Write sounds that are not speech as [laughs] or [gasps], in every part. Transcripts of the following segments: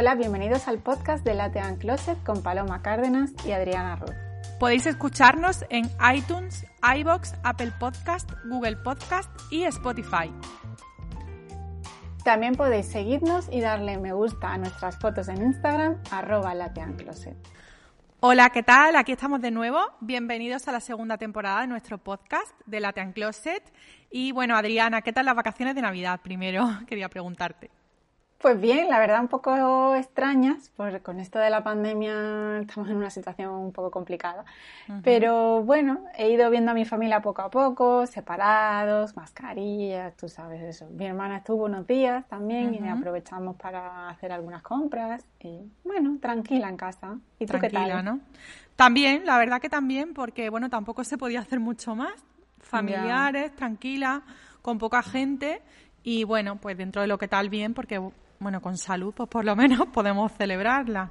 Hola, bienvenidos al podcast de Latte and Closet con Paloma Cárdenas y Adriana Ruth. Podéis escucharnos en iTunes, iBox, Apple Podcast, Google Podcast y Spotify. También podéis seguirnos y darle me gusta a nuestras fotos en Instagram, arroba Closet. Hola, ¿qué tal? Aquí estamos de nuevo. Bienvenidos a la segunda temporada de nuestro podcast de Latte Closet. Y bueno, Adriana, ¿qué tal las vacaciones de Navidad? Primero [laughs] quería preguntarte. Pues bien, la verdad un poco extrañas, porque con esto de la pandemia estamos en una situación un poco complicada. Pero bueno, he ido viendo a mi familia poco a poco, separados, mascarillas, tú sabes eso. Mi hermana estuvo unos días también y aprovechamos para hacer algunas compras y bueno, tranquila en casa. ¿Y tú tranquila, qué tal? ¿no? También, la verdad que también, porque bueno, tampoco se podía hacer mucho más. Familiares, tranquila, con poca gente y bueno, pues dentro de lo que tal bien, porque bueno, con salud, pues por lo menos [laughs] podemos celebrarla.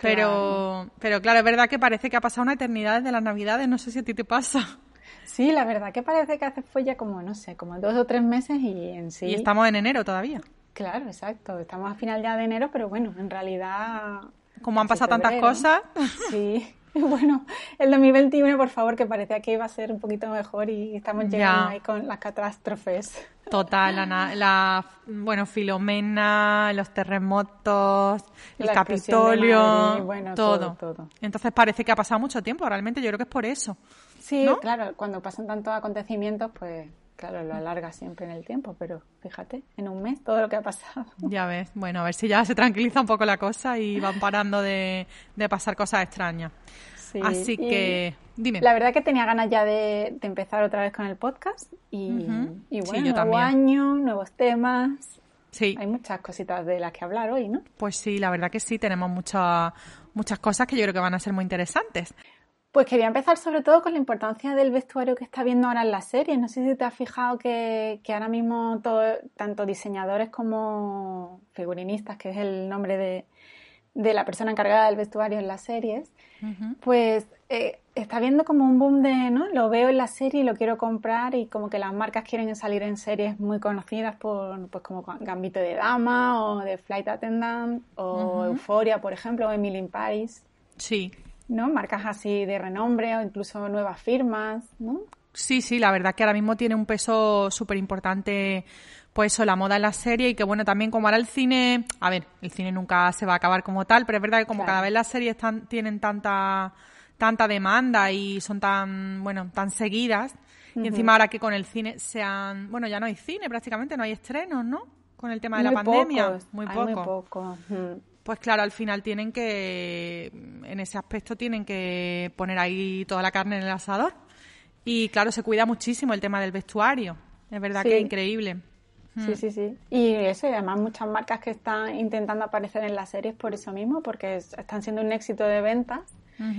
Pero, pero claro, es verdad que parece que ha pasado una eternidad desde las Navidades, no sé si a ti te pasa. Sí, la verdad que parece que hace fue ya como, no sé, como dos o tres meses y en sí... Y estamos en enero todavía. Claro, exacto. Estamos a final ya de enero, pero bueno, en realidad... Como han pasado tantas cosas. [laughs] Sí. [laughs] Bueno, el 2021, por favor, que parecía que iba a ser un poquito mejor y estamos llegando ahí con las catástrofes. Total, la, bueno, Filomena, los terremotos, el Capitolio, bueno, todo. todo. Entonces parece que ha pasado mucho tiempo, realmente yo creo que es por eso. Sí, claro, cuando pasan tantos acontecimientos, pues claro, lo alarga siempre en el tiempo, pero fíjate, en un mes todo lo que ha pasado. Ya ves, bueno, a ver si ya se tranquiliza un poco la cosa y van parando de, pasar cosas extrañas. Así que, dime. La verdad que tenía ganas ya de, empezar otra vez con el podcast y, bueno, nuevo año, nuevos temas. Sí. Hay muchas cositas de las que hablar hoy, ¿no? Pues sí, la verdad que sí, tenemos muchas muchas cosas que yo creo que van a ser muy interesantes. Pues quería empezar sobre todo con la importancia del vestuario que está viendo ahora en la serie. No sé si te has fijado que, ahora mismo todo, tanto diseñadores como figurinistas, que es el nombre de, la persona encargada del vestuario en las series, pues eh, está viendo como un boom de, ¿no? Lo veo en la serie y lo quiero comprar y como que las marcas quieren salir en series muy conocidas por, pues como Gambito de Dama o de Flight Attendant o Euphoria, por ejemplo, o Emily in Paris. Sí. ¿no? Marcas así de renombre o incluso nuevas firmas, ¿no? Sí, sí, la verdad que ahora mismo tiene un peso súper importante, pues eso, la moda en la serie y que bueno, también como ahora el cine, a ver, el cine nunca se va a acabar como tal, pero es verdad que como cada vez las series tienen tanta, tanta demanda y son tan, bueno, tan seguidas, y encima ahora que con el cine sean, bueno, ya no hay cine prácticamente, no hay estrenos, ¿no? Con el tema de la pandemia. muy poco. Muy poco pues claro, al final tienen que, en ese aspecto tienen que poner ahí toda la carne en el asador. Y claro, se cuida muchísimo el tema del vestuario. Es verdad que es increíble. Sí, mm. sí, sí. Y eso, y además muchas marcas que están intentando aparecer en las series por eso mismo, porque están siendo un éxito de ventas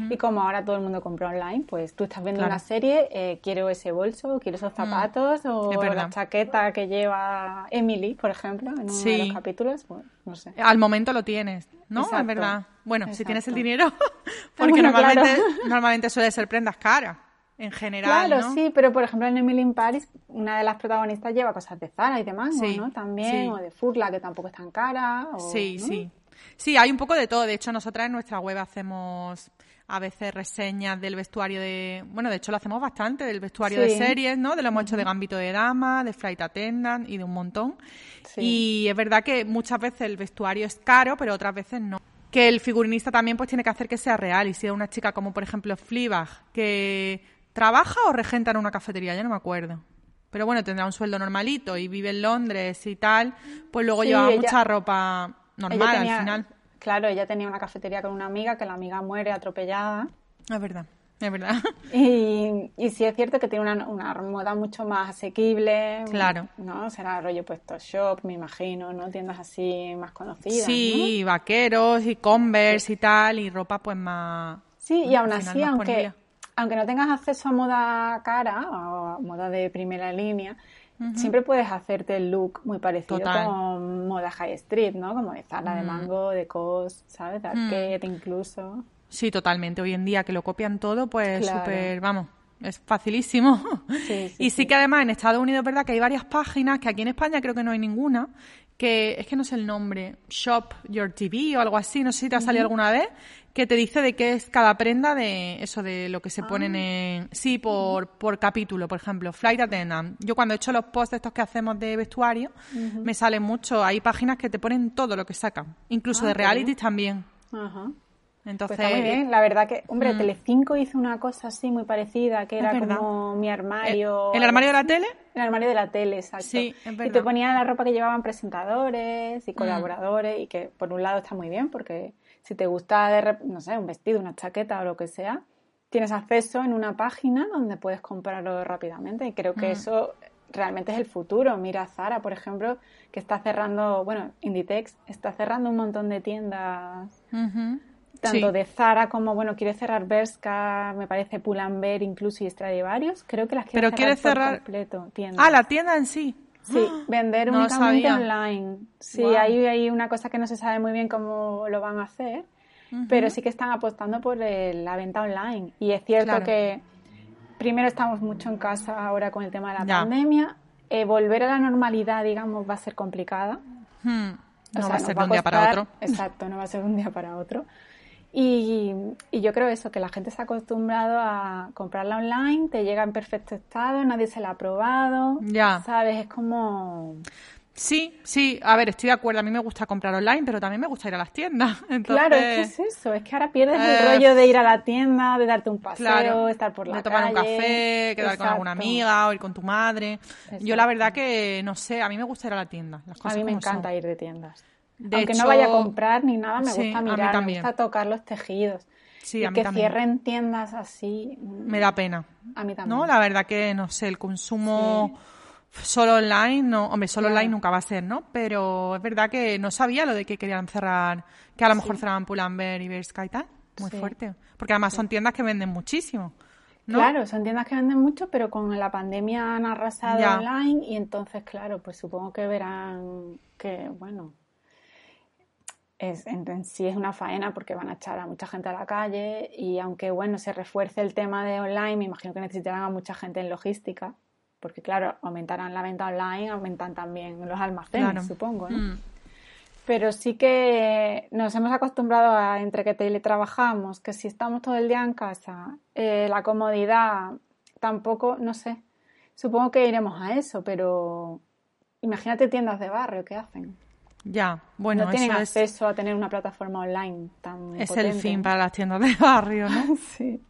y como ahora todo el mundo compra online, pues tú estás viendo una serie, eh, quiero ese bolso, quiero esos mm. zapatos o la chaqueta que lleva Emily, por ejemplo, en uno de los capítulos, pues no sé. Al momento lo tienes, ¿no? Es verdad. Bueno, si tienes el dinero, [laughs] porque normalmente, normalmente suele ser prendas caras en general. Claro, sí, pero por ejemplo en Emily in Paris, una de las protagonistas lleva cosas de Zara y demás, ¿no? También, o de Furla, que tampoco es tan cara. sí, sí. Sí, hay un poco de todo. De hecho, nosotras en nuestra web hacemos a veces reseñas del vestuario de... Bueno, de hecho lo hacemos bastante, del vestuario de series, ¿no? De lo hemos hecho de Gambito de Dama, de Flight Attendant y de un montón. Y es verdad que muchas veces el vestuario es caro, pero otras veces no. Que el figurinista también pues tiene que hacer que sea real. Y si es una chica como, por ejemplo, Fleabag, que trabaja o regenta en una cafetería, ya no me acuerdo pero bueno, tendrá un sueldo normalito y vive en Londres y tal, pues luego lleva mucha ropa normal al final. Claro, ella tenía una cafetería con una amiga, que la amiga muere atropellada. Es verdad. Es verdad. [laughs] Y, y sí es cierto que tiene una, una moda mucho más asequible. Claro. ¿No? Será rollo puesto shop, me imagino, ¿no? Tiendas así más conocidas. Sí, vaqueros y Converse y tal, y ropa pues más. Sí, y aún así, aunque, aunque no tengas acceso a moda cara o a moda de primera línea, Siempre puedes hacerte el look muy parecido con moda high street, ¿no? Como de Zara, de mm. Mango, de COS, ¿sabes? De mm. Arquette incluso. Sí, totalmente. Hoy en día que lo copian todo, pues súper, vamos, es facilísimo. [laughs] y sí, que además en Estados Unidos es verdad que hay varias páginas, que aquí en España creo que no hay ninguna, que es que no sé el nombre, Shop Your TV o algo así, no sé si te ha salido alguna vez, que te dice de qué es cada prenda de eso de lo que se ponen ah. en sí por, por capítulo por ejemplo flight attendant yo cuando he hecho los posts estos que hacemos de vestuario me sale mucho hay páginas que te ponen todo lo que sacan incluso ah, de reality también Ajá. Entonces, pues está muy bien, la verdad que, hombre, mm. Telecinco hizo una cosa así muy parecida, que era como mi armario. ¿El, armario de la tele? El armario de la tele, exacto. Sí, es verdad. Y te ponían la ropa que llevaban presentadores y mm. colaboradores, y que por un lado está muy bien, porque si te gusta, de, no sé, un vestido, una chaqueta o lo que sea, tienes acceso en una página donde puedes comprarlo rápidamente. Y creo que mm. eso realmente es el futuro. Mira Zara, por ejemplo, que está cerrando, bueno, Inditex está cerrando un montón de tiendas. Tanto de Zara como, bueno, quiere cerrar Berska, me parece Pull&Bear incluso y Stradivarius. Creo que las quiere Pero quiere cerrar completo. Ah, la tienda en sí. Sí, [gasps] vender únicamente online. Sí, hay, hay una cosa que no se sabe muy bien cómo lo van a hacer, pero sí que están apostando por la venta online. Y es cierto que primero estamos mucho en casa ahora con el tema de la pandemia. Eh, volver a la normalidad, digamos, va a ser complicada. Hmm. No va a ser de un día para otro. Exacto, no va a ser de un día para otro. Y, yo creo eso, que la gente se ha acostumbrado a comprarla online, te llega en perfecto estado, nadie se la ha probado. Ya. ¿Sabes? Es como. Sí, sí, a ver, estoy de acuerdo. A mí me gusta comprar online, pero también me gusta ir a las tiendas. [laughs] Claro, es que es eso. Es que ahora pierdes el eh, rollo de ir a la tienda, de darte un paseo, estar por la de tomar un café, quedar con alguna amiga o ir con tu madre. Yo la verdad que, no sé, a mí me gusta ir a la tienda. a mí me encanta ir de tiendas. Aunque no vaya a comprar ni nada, me gusta mirar, me gusta tocar los tejidos. Sí, y que cierren tiendas así. Mm, me da pena. A mí también. No, la verdad que no sé, el consumo solo online, no, hombre, solo online nunca va a ser, ¿no? Pero es verdad que no sabía lo de que querían cerrar, que a lo mejor cerraban Pull&Bear y Bershka y tal. Muy fuerte. Porque además son tiendas que venden muchísimo. Claro, son tiendas que venden mucho, pero con la pandemia han arrasado online y entonces, claro, pues supongo que verán que, bueno, es, en, sí es una faena porque van a echar a mucha gente a la calle y aunque bueno se refuerce el tema de online, me imagino que necesitarán a mucha gente en logística, porque claro, aumentarán la venta online, aumentan también los almacenes, supongo, ¿no? Mm. Pero sí que nos hemos acostumbrado a entre que teletrabajamos, que si estamos todo el día en casa, eh, la comodidad tampoco, no sé, supongo que iremos a eso, pero imagínate tiendas de barrio, ¿qué hacen? Ya, bueno, no tienen acceso a tener una plataforma online tan Es el fin para las tiendas de barrio, ¿no? [laughs] sí.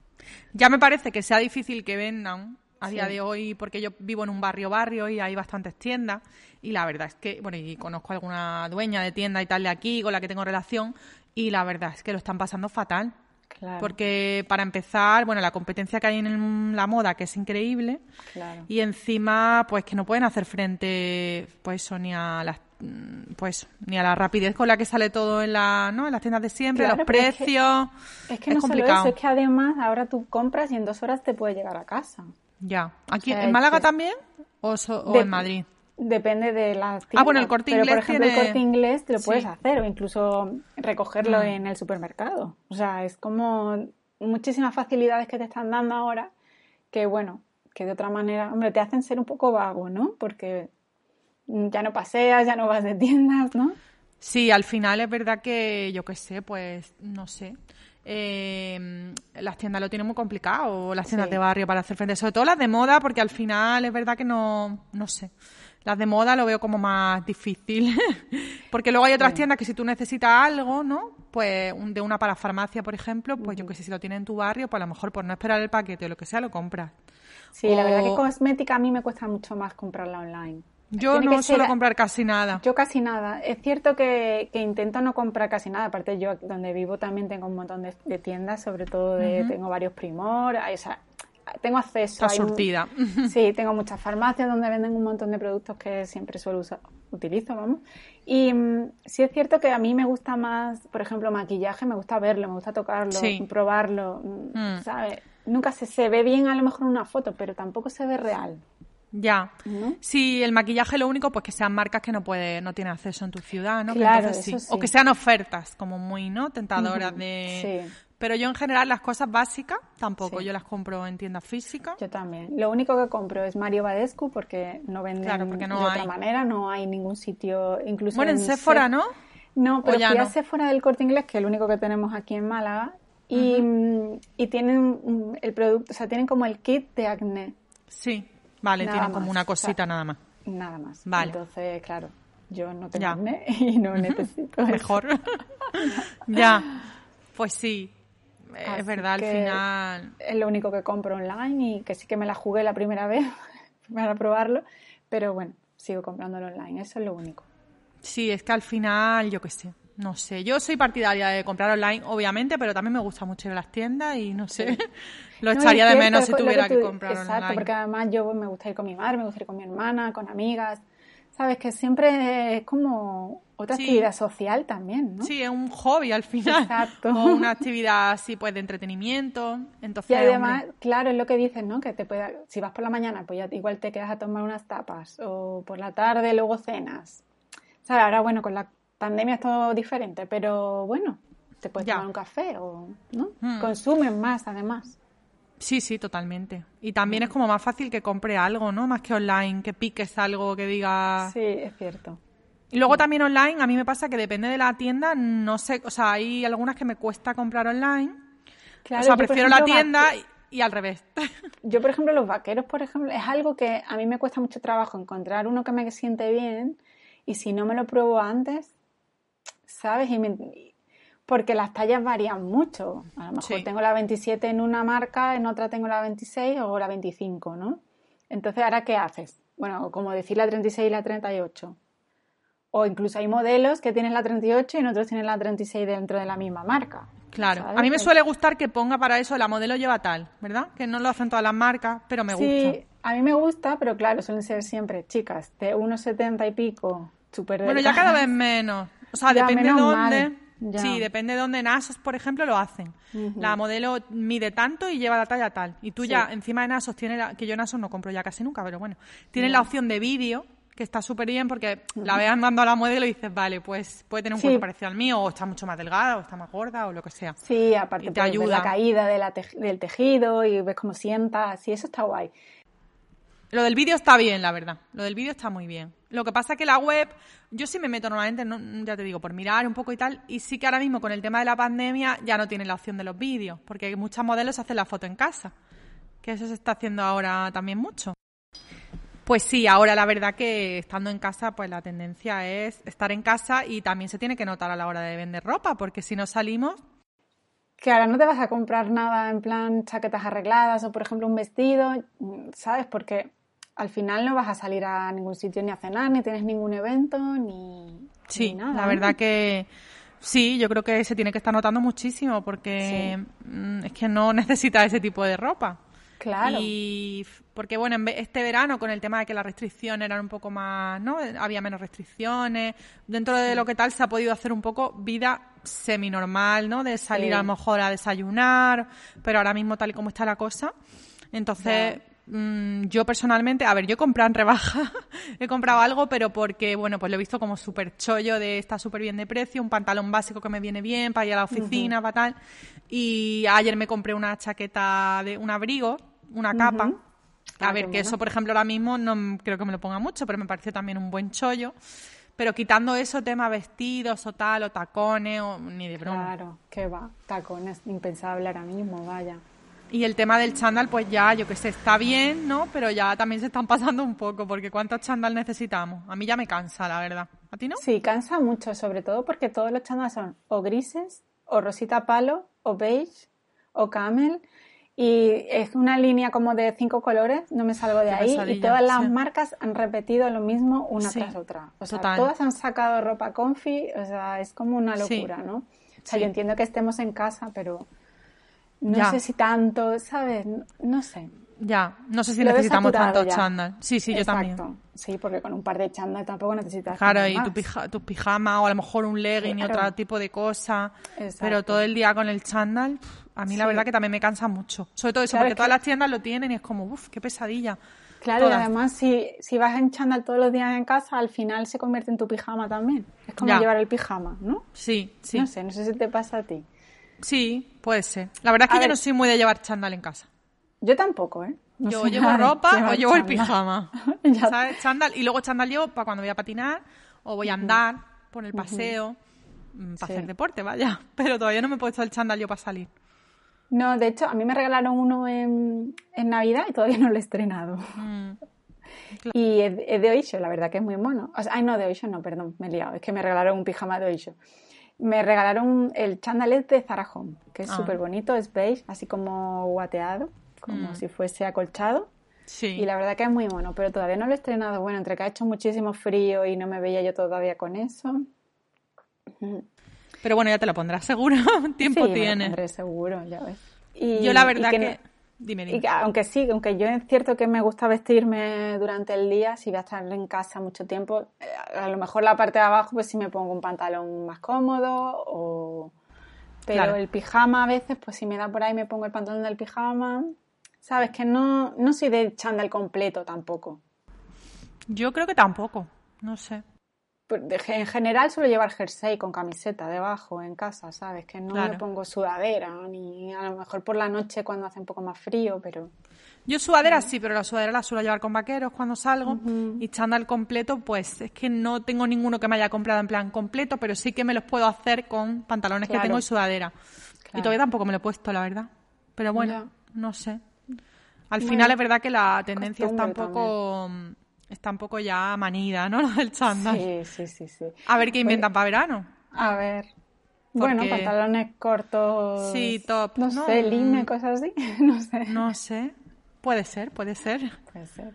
Ya me parece que sea difícil que vendan a día de hoy porque yo vivo en un barrio barrio y hay bastantes tiendas y la verdad es que, bueno, y conozco a alguna dueña de tienda y tal de aquí con la que tengo relación y la verdad es que lo están pasando fatal. Claro. Porque para empezar, bueno, la competencia que hay en la moda, que es increíble, claro. y encima, pues que no pueden hacer frente, pues, ni a las pues ni a la rapidez con la que sale todo en, la, ¿no? en las tiendas de siempre, los precios. Es que, no complicado. Solo eso, es que además ahora tú compras y en dos horas te puede llegar a casa. Ya. ¿Aquí en Málaga también o, en Madrid? Depende de la tienda. Ah, bueno, el corte inglés. por ejemplo, el corte inglés te lo puedes hacer o incluso recogerlo mm. en el supermercado. O sea, es como muchísimas facilidades que te están dando ahora que, bueno, que de otra manera, hombre, te hacen ser un poco vago, ¿no? Porque ya no paseas, ya no vas de tiendas, ¿no? Sí, al final es verdad que, yo qué sé, pues, no sé. Eh, las tiendas lo tienen muy complicado, las tiendas de barrio para hacer frente, sobre todo las de moda, porque al final es verdad que no, no sé. Las de moda lo veo como más difícil, [laughs] porque luego hay otras tiendas que si tú necesitas algo, ¿no? Pues de una para farmacia, por ejemplo, pues yo que sé, si lo tienes en tu barrio, pues a lo mejor por no esperar el paquete o lo que sea, lo compras. Sí, la verdad que cosmética a mí me cuesta mucho más comprarla online. Yo no suelo comprar casi nada. Yo casi nada. Es cierto que, intento no comprar casi nada. Aparte, yo donde vivo también tengo un montón de, tiendas, sobre todo de, tengo varios Primor. O sea, tengo acceso. a surtida. [laughs] sí, tengo muchas farmacias donde venden un montón de productos que siempre suelo usar, utilizo, vamos. Y mm, sí es cierto que a mí me gusta más, por ejemplo, maquillaje, me gusta verlo, me gusta tocarlo, probarlo, mm, mm. ¿sabes? Nunca se, se ve bien a lo mejor en una foto, pero tampoco se ve real. Ya. Si el maquillaje lo único, pues que sean marcas que no puede, no tiene acceso en tu ciudad, ¿no? Claro, sí. O que sean ofertas como muy, ¿no? Tentadoras de... Pero yo en general las cosas básicas tampoco, yo las compro en tiendas físicas. Yo también. Lo único que compro es Mario Badescu porque no venden porque no de hay. otra manera, no hay ningún sitio, incluso Bueno, en Sephora, ¿no? No, pero ya fui a no? Sephora del Corte Inglés, que es el único que tenemos aquí en Málaga, y, mm, y tienen mm, el producto, o sea, tienen como el kit de acné, Sí, vale, Nada tienen como una o sea, cosita nada más. nada más. Vale. Entonces, claro, yo no tengo acné [laughs] y no necesito. Mejor. [laughs] ya, pues sí. Así es verdad, al final. Es lo único que compro online y que sí que me la jugué la primera vez [laughs] para probarlo, pero bueno, sigo comprándolo online, eso es lo único. Sí, es que al final, yo qué sé, no sé. Yo soy partidaria de comprar online, obviamente, pero también me gusta mucho ir a las tiendas y no sé, lo echaría de menos si tuviera que, tú- comprar Exacto, online. porque además yo me gusta ir con mi madre, me gusta ir con mi hermana, con amigas. Sabes que siempre es como otra Sí. actividad social también, ¿no? Sí, es un hobby al final. Exacto. O una [laughs] actividad así, pues, de entretenimiento. Entonces, Y además, hombre, claro, es lo que dices, ¿no? Que te pueda, si vas por la mañana, pues ya igual te quedas a tomar unas tapas, o por la tarde luego cenas. ¿Sabes? Ahora, bueno, con la pandemia es todo diferente, pero bueno, te puedes Ya. tomar un café, o, ¿no? Hmm. Consumen más, además. Sí, sí, totalmente. Y también es como más fácil que compre algo, ¿no? Más que online, que piques algo, que diga... Sí, es cierto. Y luego también online, a mí me pasa que depende de la tienda, no sé, o sea, hay algunas que me cuesta comprar online. Claro, o sea, prefiero la tienda y al revés. [laughs] Yo, por ejemplo, los vaqueros, por ejemplo, es algo que a mí me cuesta mucho trabajo encontrar uno que me siente bien y si no me lo pruebo antes, ¿sabes? Y me- porque las tallas varían mucho. A lo mejor Sí. tengo la 27 en una marca, en otra tengo la 26 o la 25, ¿no? Entonces, ¿ahora qué haces? Bueno, como decir la 36 y la 38. O incluso hay modelos que tienen la 38 y en otros tienen la 36 dentro de la misma marca. Claro, ¿sabes? a mí me suele gustar que ponga para eso la modelo lleva tal, ¿verdad? Que no lo hacen todas las marcas, pero me sí, gusta. a mí me gusta, pero claro, suelen ser siempre chicas de unos 70 y pico, súper Bueno, ya cada vez menos. O sea, Ya, depende de dónde. mal. Ya. Sí, depende de dónde en Asos, por ejemplo, lo hacen. La modelo mide tanto y lleva la talla tal. Y tú ya, encima en Asos, tiene la- que yo en Asos no compro ya casi nunca, pero bueno, tienes Ya. la opción de vídeo, que está súper bien porque la ves andando a la modelo y dices, vale, pues puede tener un Sí. cuerpo parecido al mío, o está mucho más delgada, o está más gorda, o lo que sea. Sí, aparte Y te puedes ver ayuda. la caída de la del tejido y ves cómo sienta, sí, eso está guay. Lo del vídeo está bien, la verdad. Lo del vídeo está muy bien. Lo que pasa es que la web, yo sí me meto normalmente, no- ya te digo, por mirar un poco y tal, y sí que ahora mismo con el tema de la pandemia ya no tienen la opción de los vídeos, porque muchas modelos hacen la foto en casa, que eso se está haciendo ahora también mucho. Pues sí, ahora la verdad que estando en casa, pues la tendencia es estar en casa y también se tiene que notar a la hora de vender ropa, porque si no salimos, Que ahora no te vas a comprar nada en plan chaquetas arregladas o, por ejemplo, un vestido, ¿sabes? Porque al final no vas a salir a ningún sitio ni a cenar, ni tienes ningún evento, ni, Sí, ni nada. la ¿no? verdad que sí, yo creo que se tiene que estar notando muchísimo porque mm, es que no [laughs] necesita ese tipo de ropa. Claro. Y porque bueno, este verano con el tema de que las restricciones eran un poco más, ¿no? Había menos restricciones. Dentro de lo que tal se ha podido hacer un poco vida semi-normal, ¿no? De salir Sí. a lo mejor a desayunar, pero ahora mismo tal y como está la cosa. Entonces, mm, yo personalmente, a ver, yo he comprado en rebaja, [laughs] he comprado algo, pero porque, bueno, pues lo he visto como súper chollo de está súper bien de precio, un pantalón básico que me viene bien para ir a la oficina, para tal. Y ayer me compré una chaqueta de un abrigo, una capa. A Ah, ver, que eso, por ejemplo, ahora mismo no creo que me lo ponga mucho, pero me pareció también un buen chollo. Pero quitando eso, tema vestidos o tal, o tacones, o ni de broma. Claro, que va, tacones, impensable ahora mismo, vaya. Y el tema del chándal, pues ya, yo que sé, está bien, ¿no? Pero ya también se están pasando un poco, porque ¿cuántos chándal necesitamos? A mí ya me cansa, la verdad. ¿A ti no? Sí, cansa mucho, sobre todo porque todos los chándals son o grises, o rosita palo, o beige, o camel. Y es una línea como de cinco colores, no me salgo de Qué ahí. Y todas las sí. marcas han repetido lo mismo una Sí, tras otra. O sea, total. todas han sacado ropa comfy, o sea, es como una Sí. locura, ¿no? O sea, yo entiendo que estemos en casa, pero no Ya. sé si tanto, ¿sabes? No, no sé. Ya, no sé si Lo necesitamos tantos ya. chándal. Sí, sí, yo Exacto. también. Sí, porque con un par de chándal tampoco necesitas Claro, y tu pija, tus pijamas o a lo mejor un legging y otro tipo de cosa. Exacto. Pero todo el día con el chándal, a mí la verdad que también me cansa mucho. Sobre todo eso, Claro, porque es todas que- las tiendas lo tienen y es como, uff, qué pesadilla. Claro, y además si, si vas en chándal todos los días en casa, al final se convierte en tu pijama también. Es como Ya. llevar el pijama, ¿no? Sí, sí. No sé, no sé si te pasa a ti. Sí, puede ser. La verdad es que yo no soy muy de llevar chándal en casa. Yo tampoco, ¿eh? yo llevo ropa o llevo el pijama. [laughs] ¿Sabes? Chándal. Y luego chándal llevo para cuando voy a patinar o voy a andar por el paseo, mm, para hacer deporte, vaya. [laughs] Pero todavía no me he puesto el chándal yo para salir. No, de hecho, a mí me regalaron uno en, Navidad y todavía no lo he estrenado. Mm. [laughs] Y es, de Oisho, la verdad que es muy mono. O sea, ay, no, de Oisho no, perdón, me he liado. Es que me regalaron un pijama de Oisho. Me regalaron el chandalet de Zara Home, que es ah. súper bonito, es beige, así como guateado, como mm. si fuese acolchado. Sí. Y la verdad que es muy mono, pero todavía no lo he estrenado. Bueno, entre que ha hecho muchísimo frío y no me veía yo todavía con eso. Pero bueno, ya te lo pondrás seguro. [laughs] Tiempo sí, tiene. Me lo pondré seguro, ya ves. Y, yo la verdad que, Dime, Y aunque sí, aunque yo es cierto que me gusta vestirme durante el día, si voy a estar en casa mucho tiempo, eh, a lo mejor la parte de abajo pues sí me pongo un pantalón más cómodo o... Pero el pijama a veces, pues si me da por ahí me pongo el pantalón del pijama. Sabes que no, no soy de chándal completo tampoco. Yo creo que tampoco, no sé. En general suelo llevar jersey con camiseta debajo en casa, ¿sabes? Que no me pongo sudadera, ni a lo mejor por la noche cuando hace un poco más frío, pero... Yo sudadera sí, pero la sudadera la suelo llevar con vaqueros cuando salgo y chándal completo, pues es que no tengo ninguno que me haya comprado en plan completo, pero sí que me los puedo hacer con pantalones que tengo y sudadera. Y todavía tampoco me lo he puesto, la verdad. Pero bueno, no sé. Al final es verdad que la tendencia está un poco está un poco ya manida, ¿no? [laughs] Lo del chándal. Sí, sí, sí, sí. A ver qué inventan para verano. A ver. Bueno, pantalones cortos. Sí, top. No, sé, line, cosas así. [laughs] no sé. No sé. Puede ser, puede ser. Puede ser.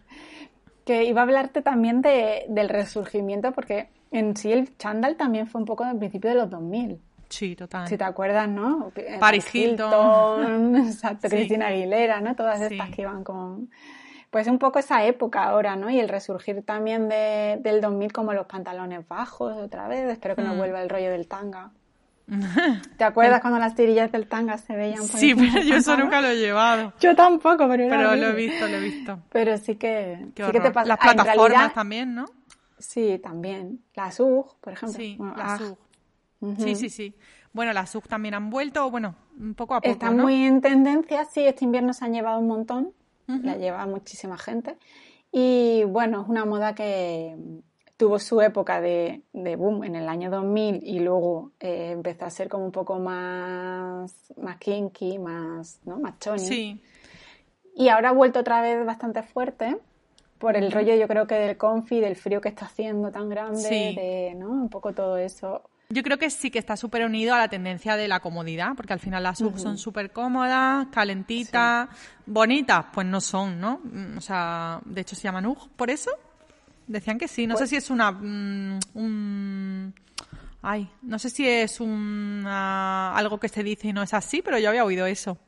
Que iba a hablarte también de, del resurgimiento, porque en sí el chándal también fue un poco del principio de los 2000. Sí, total. Si te acuerdas, ¿no? Paris Hilton, Hilton [laughs] Cristina Aguilera, ¿no? Todas estas que iban con pues un poco esa época ahora, ¿no? Y el resurgir también de, del 2000 como los pantalones bajos otra vez. Espero que no mm. vuelva el rollo del tanga. [laughs] ¿Te acuerdas cuando las tirillas del tanga se veían por Sí, pero yo eso nunca lo he llevado. Yo tampoco, pero Pero lo he visto, lo he visto. Pero sí que, sí que te pasa. Las ah, plataformas también, ¿no? Sí, también. La SUG, por ejemplo. Sí, la ah. SUG. Sí, sí, sí. Bueno, las SUG también han vuelto, bueno, un poco a poco, Están muy en tendencia, sí, este invierno se han llevado un montón la lleva muchísima gente. Y bueno, es una moda que tuvo su época de, boom en el año 2000 y luego eh, empezó a ser como un poco más, más kinky, más, ¿no? más choni. Sí. Y ahora ha vuelto otra vez bastante fuerte por el rollo yo creo que del confi, del frío que está haciendo tan grande, de, ¿no? Un poco todo eso. Yo creo que sí que está súper unido a la tendencia de la comodidad, porque al final las UG son súper cómodas, calentitas, bonitas, pues no son, ¿no? Mm, o sea, de hecho se llaman UG por eso. Decían que sí, no sé pues si es una... Mm, un, ay, no sé si es un algo que se dice y no es así, pero yo había oído eso.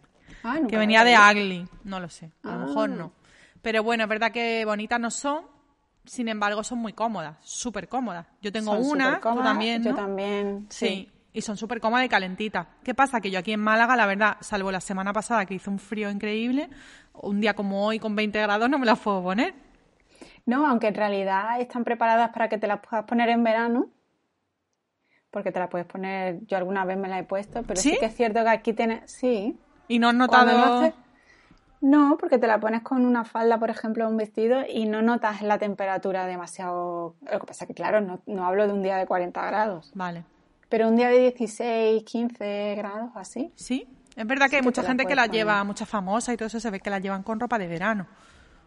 Ah, que venía de ugly, no lo sé, a lo mejor ah. no. Pero bueno, es verdad que bonitas no son, sin embargo, son muy cómodas, súper cómodas. Yo tengo una, tú también, Yo también, sí. Y son súper cómodas y calentitas. ¿Qué pasa? Que yo aquí en Málaga, la verdad, salvo la semana pasada que hizo un frío increíble, un día como hoy con 20 grados no me las puedo poner. No, aunque en realidad están preparadas para que te las puedas poner en verano, porque te las puedes poner, yo alguna vez me las he puesto, pero sí, que es cierto que aquí tienes, sí. ¿Y no has notado...? No, porque te la pones con una falda, por ejemplo, un vestido y no notas la temperatura demasiado... Lo que pasa que, claro, no, no hablo de un día de 40 grados. Vale. Pero un día de 16, 15 grados, así. Sí, es verdad que hay mucha gente que la lleva, mucha famosa y todo eso se ve que la llevan con ropa de verano.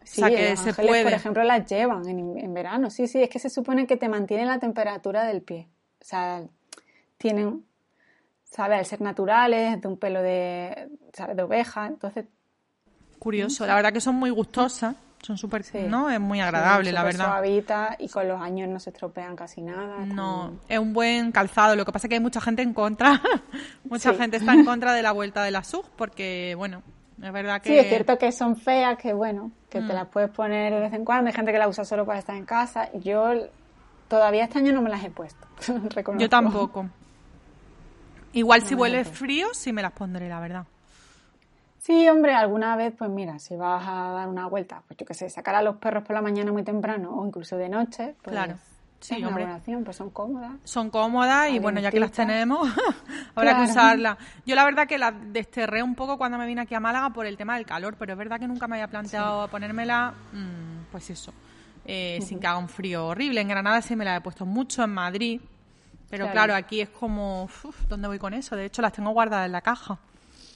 Sí, o sea, que se puede. por ejemplo, las llevan en, en, verano. Sí, sí, es que se supone que te mantiene la temperatura del pie. O sea, tienen, ¿sabes? Al ser naturales, de un pelo de, ¿sabes? de oveja, entonces curioso. La verdad que son muy gustosas. Son súper, ¿no? Es muy agradable, la verdad. suavita y con los años no se estropean casi nada. No, es un buen calzado. Lo que pasa es que hay mucha gente en contra. [laughs] mucha gente está en [laughs] contra de la vuelta de la SUG porque, bueno, es verdad que... Sí, es cierto que son feas, que bueno, que te mm. las puedes poner de vez en cuando. Hay gente que la usa solo para estar en casa. Yo todavía este año no me las he puesto. [laughs] Yo tampoco. Igual si vuelve frío, sí me las pondré, la verdad. Sí, hombre, alguna vez, pues mira, si vas a dar una vuelta, pues yo qué sé, sacar a los perros por la mañana muy temprano o incluso de noche, pues claro. Sí, es hombre. Una buena opción, pues son cómodas. Son cómodas y bueno, ya que las tenemos, [laughs] habrá que usarlas. Yo la verdad que las desterré un poco cuando me vine aquí a Málaga por el tema del calor, pero es verdad que nunca me había planteado ponérmela, mm, pues eso, eh, sin que haga un frío horrible. En Granada sí me la he puesto mucho, en Madrid, pero Claro. claro, aquí es como, uf, ¿dónde voy con eso? De hecho, las tengo guardadas en la caja.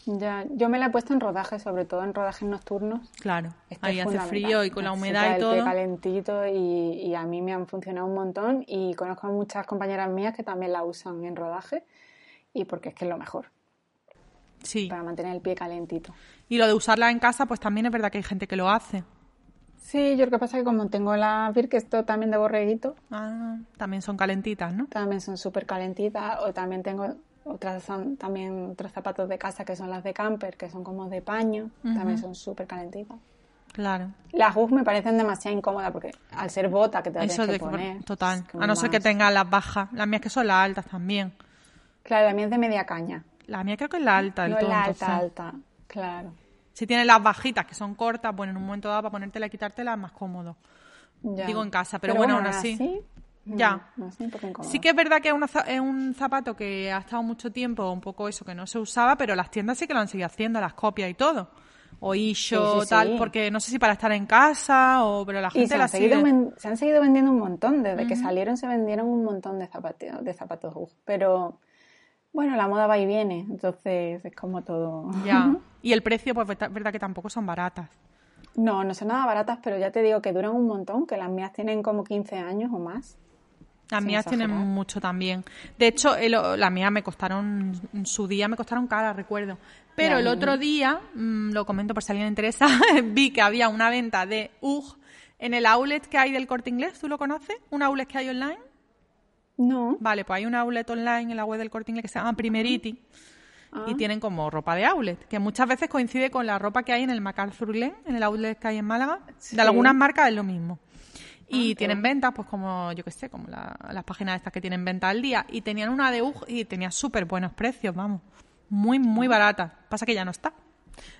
Ya, yo me la he puesto en rodajes, sobre todo en rodajes nocturnos. Claro, Esto ahí hace frío y con la humedad y el todo. pie calentito y, y a mí me han funcionado un montón y conozco a muchas compañeras mías que también la usan en rodaje y porque es que es lo mejor Sí. para mantener el pie calentito. Y lo de usarla en casa, pues también es verdad que hay gente que lo hace. Sí, yo lo que pasa es que como tengo la Birkenstock también de borreguito, Ah, también son calentitas, ¿no? también son súper calentitas o también tengo otras son también otros zapatos de casa que son las de camper que son como de paño también son súper calentitas Claro. las Ugg me parecen demasiado incómodas porque al ser bota que te Eso tienes de que poner total. es A no ser que más- tenga las bajas. Las mías que son las altas también. claro la mía es de media caña La mía creo que es la alta del no todo. la entonces. alta alta claro Si tienes las bajitas que son cortas, bueno, en un momento dado para ponértela y quitártela es más cómodo. Ya. Digo en casa, pero bueno, aún así. Ya. aún así, un poco incómodo. Sí que es verdad que es, una za- es un zapato que ha estado mucho tiempo, un poco eso que no se usaba, pero las tiendas sí que lo han seguido haciendo, las copias y todo. O Isho, Sí, sí, tal, sí. porque no sé si para estar en casa o... Pero la Y gente se han, las seguido, se han seguido vendiendo un montón. Desde que salieron se vendieron un montón de zapatos, de zapatos Ugg. Pero bueno, la moda va y viene. Entonces es como todo. Ya. [laughs] Y el precio, pues es verdad que tampoco son baratas. No, no son nada baratas, pero ya te digo que duran un montón. Que las mías tienen como 15 años o más. Las mías tienen mucho también. De hecho, las mías me costaron, en su día me costaron cara, recuerdo. Pero Ya, el otro día, mm, lo comento por si a alguien le interesa, [laughs] vi que había una venta de UG en el outlet que hay del Corte Inglés. ¿Tú lo conoces? ¿Un outlet que hay online? No. Vale, pues hay un outlet online en la web del Corte Inglés que se llama Primerity Ah. y tienen como ropa de outlet, que muchas veces coincide con la ropa que hay en el MacArthur Glen, en el outlet que hay en Málaga. Sí. De algunas marcas es lo mismo. Y Ah, qué tienen ventas, pues como, yo qué sé, como la- las páginas estas que tienen venta al día. Y tenían una de UG y tenía súper buenos precios, vamos. Muy, muy barata. Pasa que ya no está.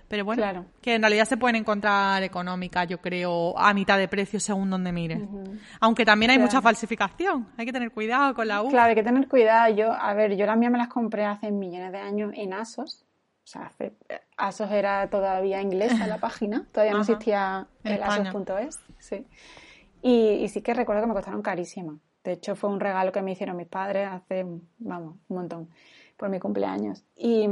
Pero bueno, Claro. que en realidad se pueden encontrar económicas, yo creo, a mitad de precio según donde mires. Aunque también hay Claro. mucha falsificación. Hay que tener cuidado con la UG. Claro, hay que tener cuidado. Yo, a ver, yo las mías me las compré hace millones de años en ASOS. O sea, hace- ASOS era todavía inglesa la [laughs] página. Todavía no Ajá. existía En el asos.es. Sí. Y, y sí que recuerdo que me costaron carísimas. De hecho, fue un regalo que me hicieron mis padres hace, vamos, un montón, por mi cumpleaños. Y,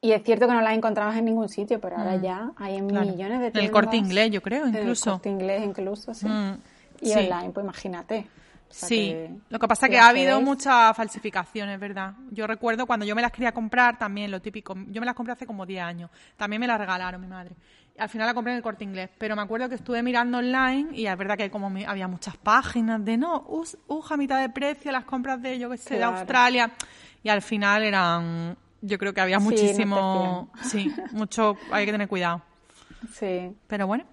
y es cierto que no las encontrabas en ningún sitio, pero ahora ya hay en Mm. Claro. millones de En tiendas. el corte inglés, yo creo, incluso. corte inglés, incluso, sí. Mm, Y sí. online, pues imagínate. O sea Sí, que- lo que pasa es si que ha habido accedéis- muchas falsificaciones, ¿verdad? Yo recuerdo cuando yo me las quería comprar, también lo típico, yo me las compré hace como 10 años, también me las regalaron mi madre. Al final la compré en el corte inglés, pero me acuerdo que estuve mirando online y es verdad que como mi- había muchas páginas de no, us, uja a mitad de precio, las compras de, yo qué sé, de. Australia, y al final eran, yo creo que había Sí, no muchísimo, sí, mucho, hay que tener cuidado. Sí. Pero bueno,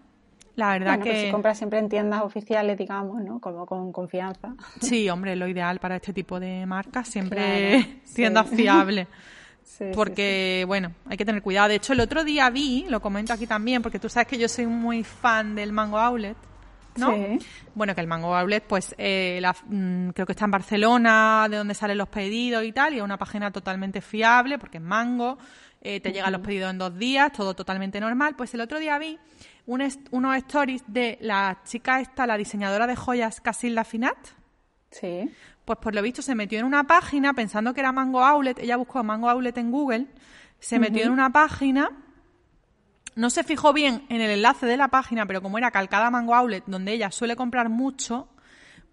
la verdad Bueno, que... pues si compras siempre en tiendas oficiales, digamos, ¿no? Como con confianza. Sí, hombre, lo ideal para este tipo de marcas siempre Claro, [laughs] sí. tiendas fiables. [laughs] Sí, sí, Porque, bueno, hay que tener cuidado. De hecho, el otro día vi, lo comento aquí también, porque tú sabes que yo soy muy fan del Mango Outlet, ¿no? Sí. Bueno, que el Mango Outlet, pues, eh, la- mm, creo que está en Barcelona, de donde salen los pedidos y tal, y es una página totalmente fiable, porque es Mango, eh, te llegan los pedidos en dos días, todo totalmente normal. Pues el otro día vi un unos stories de la chica esta, la diseñadora de joyas, Casil Lafinat, Sí. pues por lo visto se metió en una página pensando que era Mango Outlet. Ella buscó Mango Outlet en Google, se metió en una página, no se fijó bien en el enlace de la página, pero como era calcada Mango Outlet, donde ella suele comprar mucho,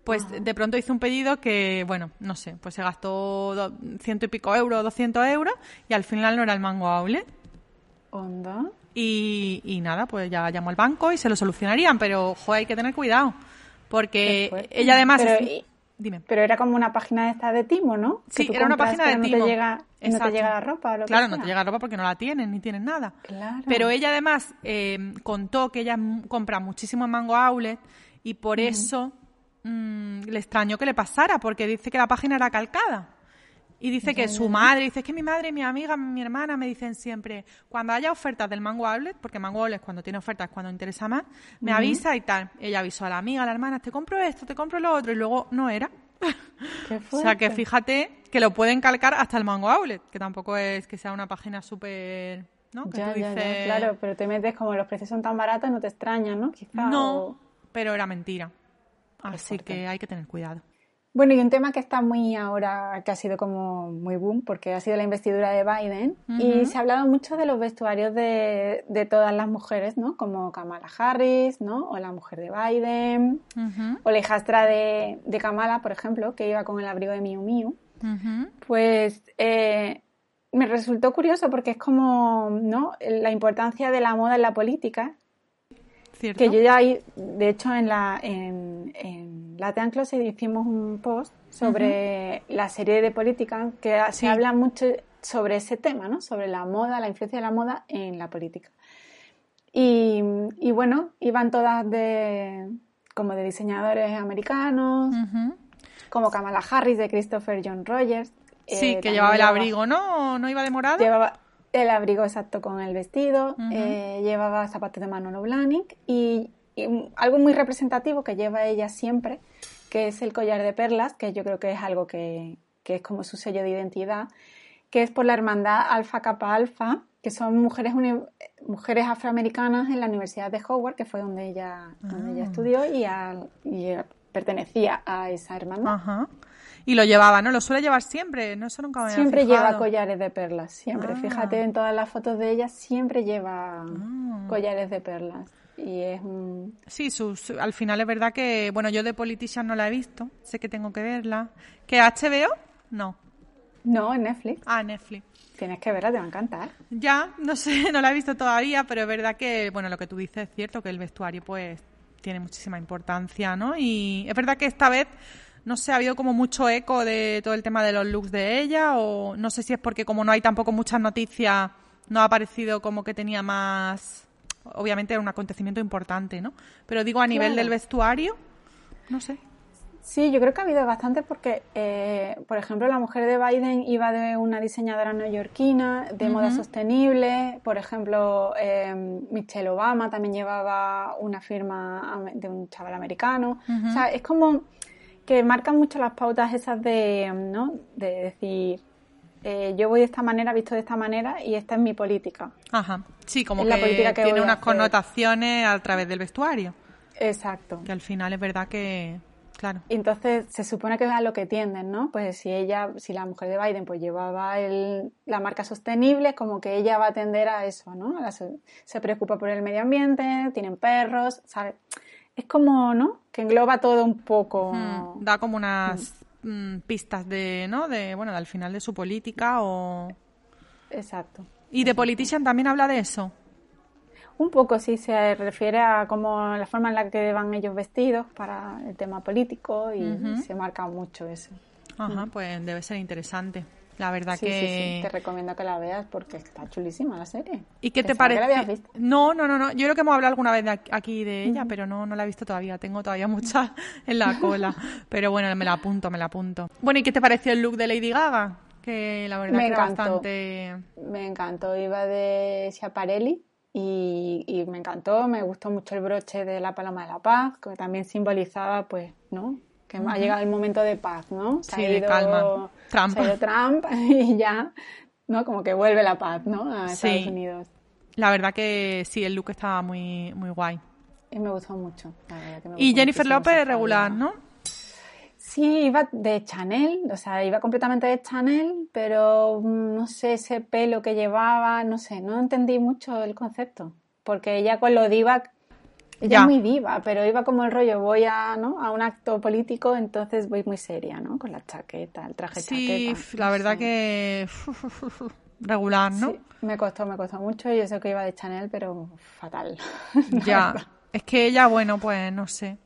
pues de pronto hizo un pedido que, bueno, no sé, pues se gastó ciento y pico euros, 200 euros, y al final no era el Mango Outlet. Onda. Y, y nada, pues ya llamó al banco y se lo solucionarían, pero joder, hay que tener cuidado. Porque ella además... Pero, es- y- Dime. Pero era como una página esta de Timo, ¿no? Sí, era una página de pero Timo. No te llega, no te llega la ropa o lo que Claro, no te llega ropa porque no la tienen, ni tienen nada. Claro. Pero ella además eh, contó que ella compra muchísimo en Mango Outlet y por eso mm, le extrañó que le pasara, porque dice que la página era calcada. Y dice que su madre, dice que mi madre, mi amiga, mi hermana me dicen siempre, cuando haya ofertas del Mango Outlet, porque Mango Outlet cuando tiene ofertas cuando interesa más, me avisa y tal. Ella avisó a la amiga, a la hermana, te compro esto, te compro lo otro, y luego no era. [laughs] o sea que fíjate que lo pueden calcar hasta el Mango Outlet, que tampoco es que sea una página súper... ¿no? Que ya, claro, pero te metes como los precios son tan baratos, no te extraña, ¿no? Quizá, no, pero era mentira. Así que hay que tener cuidado. Bueno, y un tema que está muy ahora, que ha sido como muy boom, porque ha sido la investidura de Biden, y se ha hablado mucho de los vestuarios de, de, todas las mujeres, ¿no? Como Kamala Harris, ¿no? O la mujer de Biden, o la hijastra de, de, Kamala, por ejemplo, que iba con el abrigo de Miu Miu. Pues eh, me resultó curioso porque es como, ¿no? La importancia de la moda en la política que yo ya, de hecho, en la en, en Latean Closet hicimos un post sobre la serie de política que se habla mucho sobre ese tema, ¿no? Sobre la moda, la influencia de la moda en la política. Y, y bueno, iban todas de como de diseñadores americanos, como Kamala Harris de Christopher John Rogers. Sí, eh, que llevaba el abrigo, ¿no? ¿No iba de morado? Llevaba, el abrigo exacto con el vestido, eh, llevaba zapatos de Manolo Blahnik y, algo muy representativo que lleva ella siempre, que es el collar de perlas, que yo creo que es algo que, es como su sello de identidad, que es por la hermandad Alfa Kappa Alfa, que son mujeres, mujeres afroamericanas en la Universidad de Howard, que fue donde ella, donde ella ah. estudió y, y, pertenecía a esa hermandad. Y lo llevaba, ¿no? Lo suele llevar siempre, no eso nunca me Siempre lleva collares de perlas, siempre. Ah. Fíjate en todas las fotos de ella, siempre lleva ah. collares de perlas. Y es un... Sí, sus, al final es verdad que, bueno, yo de Politician no la he visto, sé que tengo que verla. ¿Que HBO? No. No, en Netflix. Ah, Netflix. Tienes que verla, te va a encantar. Ya, no sé, [laughs] no la he visto todavía, pero es verdad que, bueno, lo que tú dices es cierto, que el vestuario pues tiene muchísima importancia, ¿no? Y es verdad que esta vez no sé, ha habido como mucho eco de todo el tema de los looks de ella o no sé si es porque como no hay tampoco muchas noticias, no ha parecido como que tenía más... Obviamente era un acontecimiento importante, ¿no? Pero digo, a nivel del vestuario, no sé. Sí, yo creo que ha habido bastante porque, eh, por ejemplo, la mujer de Biden iba de una diseñadora neoyorquina de moda sostenible. Por ejemplo, eh, Michelle Obama también llevaba una firma de un chaval americano. O sea, es como que marcan mucho las pautas esas de, ¿no? De decir, eh, yo voy de esta manera, visto de esta manera y esta es mi política. Ajá. Sí, como que, tiene unas connotaciones a través del vestuario. Exacto. Que al final es verdad que, claro. Entonces se supone que es a lo que tienden, ¿no? Pues si ella, si la mujer de Biden pues llevaba el, la marca sostenible, como que ella va a atender a eso, ¿no? se preocupa por el medio ambiente, tienen perros, ¿sabes? Es como, ¿no? Que engloba todo un poco. Da como unas mm, pistas de, ¿no? De, bueno, al final de su política o... Exacto. ¿Y de Politician también habla de eso? Un poco, sí, se refiere a como la forma en la que van ellos vestidos para el tema político y se marca mucho eso. Ajá, pues debe ser interesante. La verdad que... Sí, sí, te recomiendo que la veas porque está chulísima la serie. ¿Y qué te parece? la visto? No, no, no, no. Yo creo que hemos hablado alguna vez aquí de ella, pero no, no la he visto todavía. Tengo todavía mucha [laughs] en la cola. pero bueno, me la apunto, me la apunto. Bueno, ¿y qué te pareció el look de Lady Gaga? Que la verdad me que bastante... Me encantó. Iba de Schiaparelli y, y me encantó. Me gustó mucho el broche de la Paloma de la Paz, que también simbolizaba, pues, ¿no? que ha llegado el momento de paz, ¿no? Se sí, de calma. Trump. Trump [laughs] y ya, ¿no? Como que vuelve la paz, ¿no? A Estados Unidos. La verdad que sí, el look estaba muy, muy guay. Y me gustó mucho. y Jennifer López regular, ¿no? Sí, iba de Chanel, o sea, iba completamente de Chanel, pero mm, no sé, ese pelo que llevaba, no sé, no entendí mucho el concepto. Porque ella con lo diva ella es muy viva, pero iba como el rollo, voy a, ¿no? a un acto político, entonces voy muy seria, ¿no? Con la chaqueta, el traje sí, la verdad que [laughs] regular, ¿no? Sí, me costó, me costó mucho. Yo sé que iba de Chanel, pero fatal. [laughs] Ya, es que ella, bueno, pues no sé.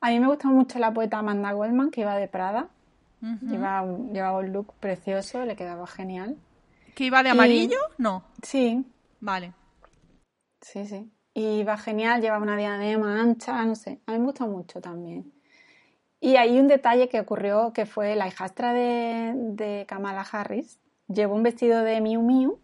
A mí me gustó mucho la poeta Amanda Goldman, que iba de Prada. llevaba, un look precioso, le quedaba genial. ¿Que iba de amarillo? No. Sí. Vale. Sí, sí. Y va genial, lleva una diadema ancha, no sé, a mí me gusta mucho también. Y hay un detalle que ocurrió que fue la hijastra de, de Kamala Harris llevó un vestido de Miu Miu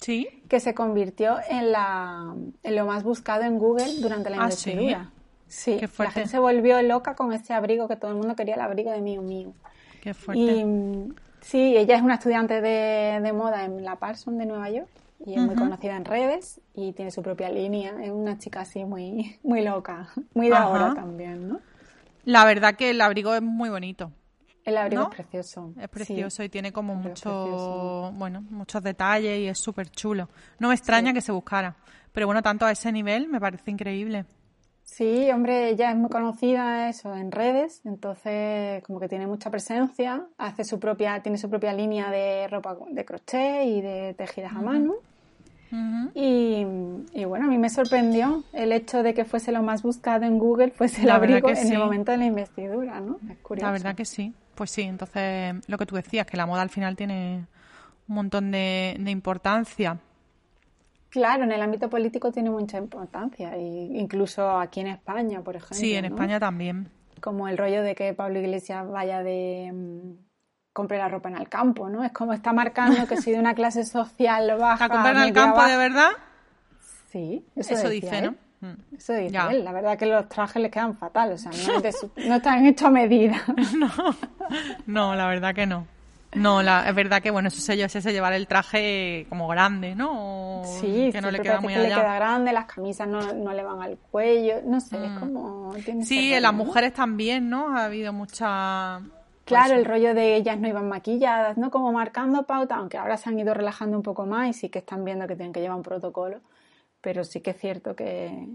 Sí. que se convirtió en, la, en lo más buscado en Google durante la ¿Ah, investidura. Sí, Qué la gente se volvió loca con este abrigo que todo el mundo quería el abrigo de Miu Miu. Qué fuerte. Y mm, sí, ella es una estudiante de, de moda en la Parsons de Nueva York y es muy conocida en redes y tiene su propia línea. Es una chica así muy, [laughs] muy loca, muy de Ajá. ahora también, ¿no? La verdad que el abrigo es muy bonito. El abrigo ¿No? es precioso. Es precioso y tiene como mucho, bueno, muchos detalles y es súper chulo. No me extraña Sí. que se buscara. Pero bueno, tanto a ese nivel me parece increíble. Sí, hombre, ella es muy conocida eso en redes, entonces como que tiene mucha presencia, hace su propia, tiene su propia línea de ropa de crochet y de tejidas a mano. Y, y bueno, a mí me sorprendió el hecho de que fuese lo más buscado en Google, fuese el La abrigo en sí. el momento de la investidura, ¿no? Es curioso. La verdad que sí. Pues sí, entonces lo que tú decías, que la moda al final tiene un montón de, de importancia. Claro, en el ámbito político tiene mucha importancia, y incluso aquí en España, por ejemplo. Sí, en ¿no? España también. como el rollo de que Pablo Iglesias vaya de mm, compre la ropa en el campo, ¿no? Es como está marcando que soy de una clase social [laughs] baja. ¿A comprar en el campo baja. de verdad? Sí, eso, Eso decía dice, él. ¿no? Mm. Eso dice Ya. él. La verdad que los trajes le quedan fatal, o sea, no, es de su- [laughs] no están hechos a medida. [laughs] No, la verdad que no. No, la, es verdad que bueno, eso sello es ese llevar el traje como grande, ¿no? O Sí, que no le queda muy que le allá. queda grande, las camisas no, no le van al cuello, no sé, es Mm. como... Sí, en las ¿no? mujeres también, ¿no? Ha habido mucha... Claro, el rollo de ellas no iban maquilladas, ¿no? Como marcando pauta, aunque ahora se han ido relajando un poco más y sí que están viendo que tienen que llevar un protocolo, pero sí que es cierto que,